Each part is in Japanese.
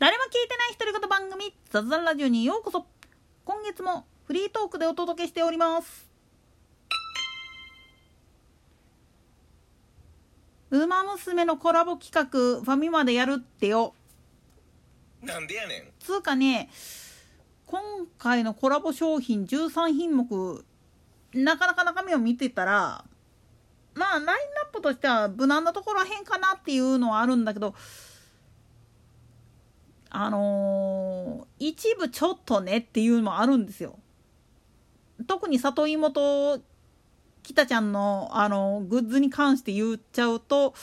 誰も聞いてない独り言番組雑談ラジオにようこそ。今月もフリートークでお届けしております。ウマ娘のコラボ企画ファミマでやるってよ。なんでやねん。つうかね今回のコラボ商品13品目なかなか中身を見てたらまあラインナップとしては無難なところらへんかなっていうのはあるんだけどあのー、一部ちょっとねっていうのもあるんですよ。特に里芋と北ちゃんの、あのー、グッズに関して言っちゃうと、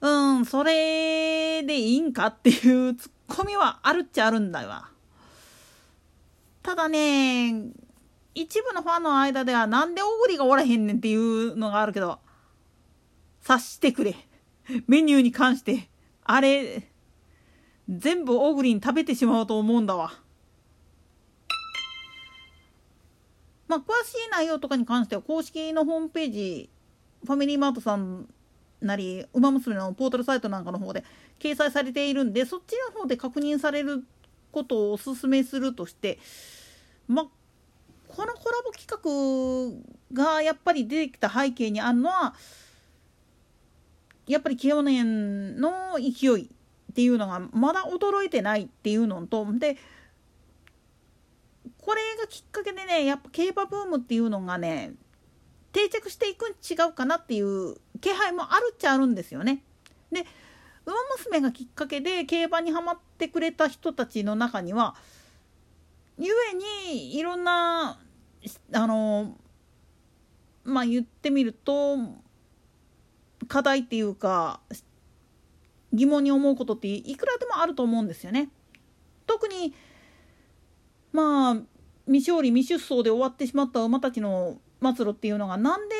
うん、それでいいんかっていうツッコミはあるっちゃあるんだわ。ただね、一部のファンの間ではなんで小栗がおらへんねんっていうのがあるけど、察してくれ。メニューに関して、あれ、全部オグリン食べてしまうと思うんだわ。まあ、詳しい内容とかに関しては公式のホームページファミリーマートさんなり「ウマ娘」のポータルサイトなんかの方で掲載されているんでそっちの方で確認されることをおすすめするとしてまあこのコラボ企画がやっぱり出てきた背景にあるのはやっぱり去年の勢いっていうのがまだ驚いてないっていうのとでこれがきっかけでねやっぱ競馬ブームっていうのがね定着していくん違うかなっていう気配もあるっちゃあるんですよね。で「ウマ娘」がきっかけで競馬にはまってくれた人たちの中にはゆえにいろんなあのまあ言ってみると課題っていうか疑問に思うことっていくらでもあると思うんですよね。特にまあ未勝利未出走で終わってしまった馬たちの末路っていうのがなんで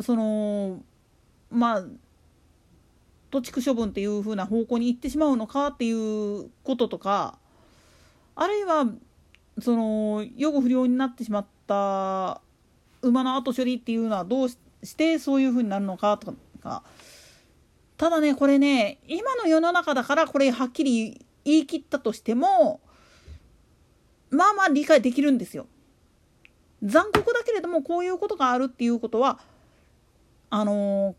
そのまあ土地区処分っていう風な方向に行ってしまうのかっていうこととかあるいはその予後不良になってしまった馬の後処理っていうのはどうしてそういう風になるのかとかただねこれね今の世の中だからこれはっきり言い切ったとしてもまあまあ理解できるんですよ。残酷だけれどもこういうことがあるっていうことはあの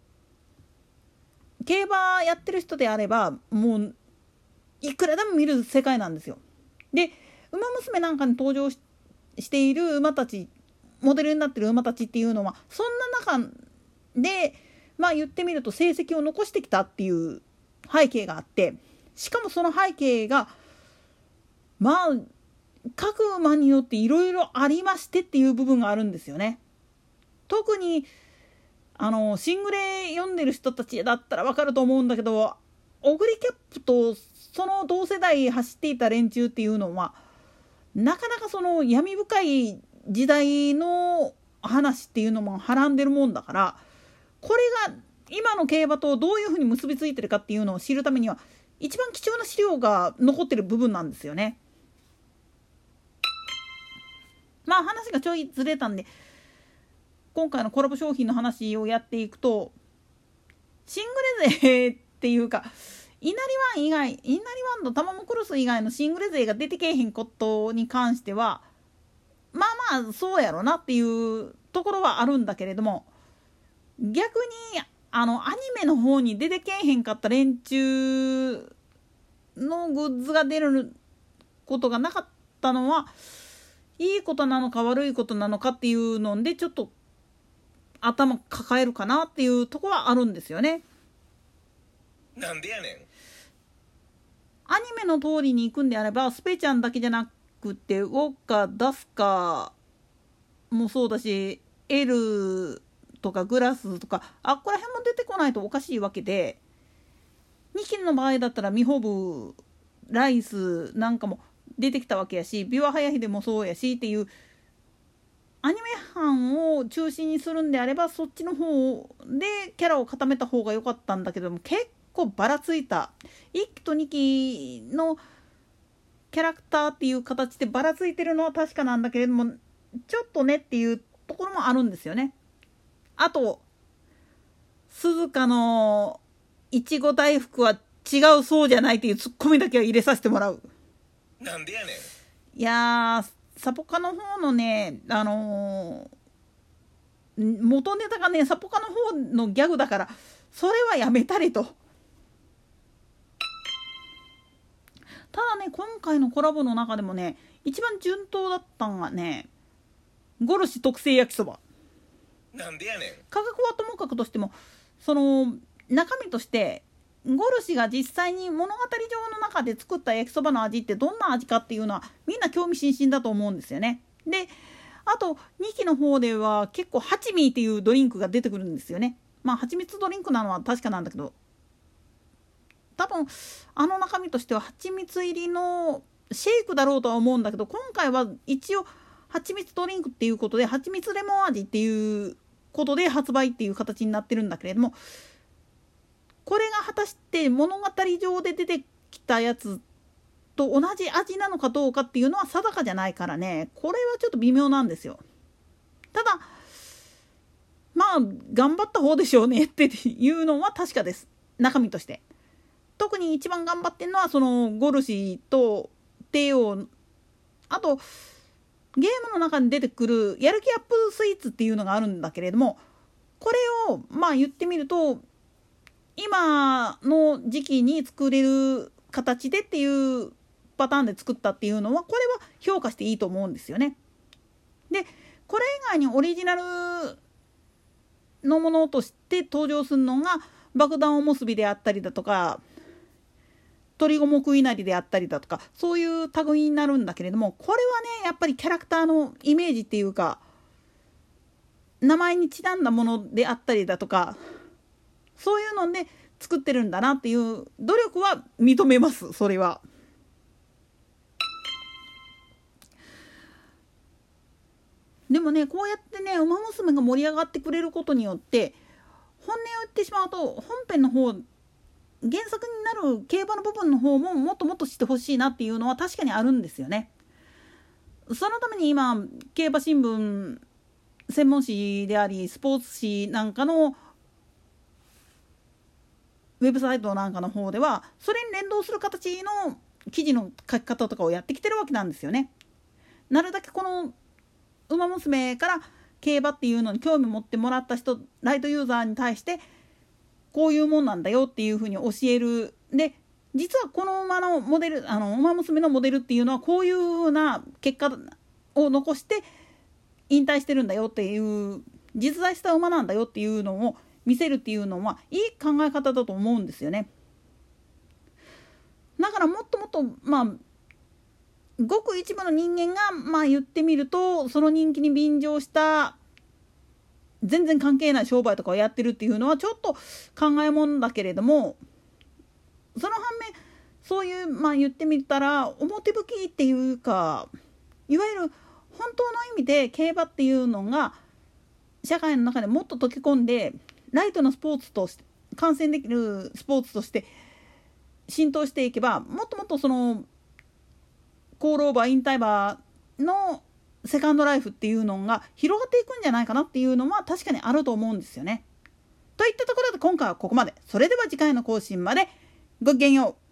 ー、競馬やってる人であればもういくらでも見る世界なんですよ。で「ウマ娘」なんかに登場している馬たちモデルになってる馬たちっていうのはそんな中でまあ言ってみると成績を残してきたっていう背景があってしかもその背景がまあ各馬によっていろいろありましてっていう部分があるんですよね。特にあのシングレ読んでる人たちだったらわかると思うんだけどオグリキャップとその同世代走っていた連中っていうのはなかなかその闇深い時代の話っていうのもはらんでるもんだからこれが今の競馬とどういうふうに結びついてるかっていうのを知るためには一番貴重な資料が残ってる部分なんですよね。まあ話がちょいずれたんで今回のコラボ商品の話をやっていくとシングル勢っていうか稲荷ワン以外稲荷ワンとタマモクロス以外のシングル勢が出てけえへんことに関してはまあまあそうやろなっていうところはあるんだけれども逆にあのアニメの方に出てけえへんかった連中のグッズが出ることがなかったのはいいことなのか悪いことなのかっていうのでちょっと頭抱えるかなっていうとこはあるんですよね。なんでやねんアニメの通りに行くんであればスペちゃんだけじゃなくてウォッカダスカもそうだしエルとかグラスとかあっこら辺も出てこないとおかしいわけでニキの場合だったらミホブライスなんかも出てきたわけやしビワハヤヒデもそうやしっていうアニメ班を中心にするんであればそっちの方でキャラを固めた方が良かったんだけども結構ばらついた1期と2期のキャラクターっていう形でばらついてるのは確かなんだけれどもちょっとねっていうところもあるんですよね。あと鈴鹿のいちご大福は違うそうじゃないっていうツッコミだけは入れさせてもらう。なんでやねん。いやーサポカの方のねあのー元ネタがねサポカの方のギャグだからそれはやめたりと。ただね今回のコラボの中でもね一番順当だったんがねゴルシ特製焼きそばなんでやねん価格はともかくとしてもその中身としてゴルシが実際に物語上の中で作った焼きそばの味ってどんな味かっていうのはみんな興味津々だと思うんですよね。であと2期の方では結構ハチミーっていうドリンクが出てくるんですよね。まあ蜂蜜ドリンクなのは確かなんだけど多分あの中身としては蜂蜜入りのシェイクだろうとは思うんだけど今回は一応蜂蜜ドリンクっていうことで蜂蜜レモン味っていうことで発売っていう形になってるんだけれどもこれが果たして物語上で出てきたやつと同じ味なのかどうかっていうのは定かじゃないからねこれはちょっと微妙なんですよ。ただまあ頑張った方でしょうねっていうのは確かです中身として。特に一番頑張ってるのはそのゴルシーと帝王あとゲームの中に出てくるやる気アップスイーツっていうのがあるんだけれどもこれをまあ言ってみると今の時期に作れる形でっていうパターンで作ったっていうのはこれは評価していいと思うんですよね。でこれ以外にオリジナルのものとして登場するのが爆弾おむすびであったりだとか鳥五目稲荷であったりだとかそういう類になるんだけれどもこれはねやっぱりキャラクターのイメージっていうか名前にちなんだものであったりだとかそういうので作ってるんだなっていう努力は認めますそれは。でもねこうやってね「ウマ娘」が盛り上がってくれることによって本音を言ってしまうと本編の方原作になる競馬の部分の方ももっともっとしてほしいなっていうのは確かにあるんですよね。そのために今競馬新聞専門誌でありスポーツ紙なんかのウェブサイトなんかの方ではそれに連動する形の記事の書き方とかをやってきてるわけなんですよね。なるだけこの「ウマ娘」から競馬っていうのに興味持ってもらった人ライトユーザーに対してこういうもんなんだよっていうふうに教えるで実はこの馬のモデルあの馬娘のモデルっていうのはこういうふうな結果を残して引退してるんだよっていう実在した馬なんだよっていうのを見せるっていうのはいい考え方だと思うんですよね。だからもっともっとまあごく一部の人間がまあ言ってみるとその人気に便乗した全然関係ない商売とかをやってるっていうのはちょっと考えもんだけれどもその反面そういうまあ言ってみたら表向きっていうかいわゆる本当の意味で競馬っていうのが社会の中でもっと溶け込んでライトのスポーツとして観戦できるスポーツとして浸透していけばもっともっとそのコールオーバー引退馬のセカンドライフっていうのが広がっていくんじゃないかなっていうのは確かにあると思うんですよね。といったところで今回はここまで。それでは次回の更新までごきげんよう。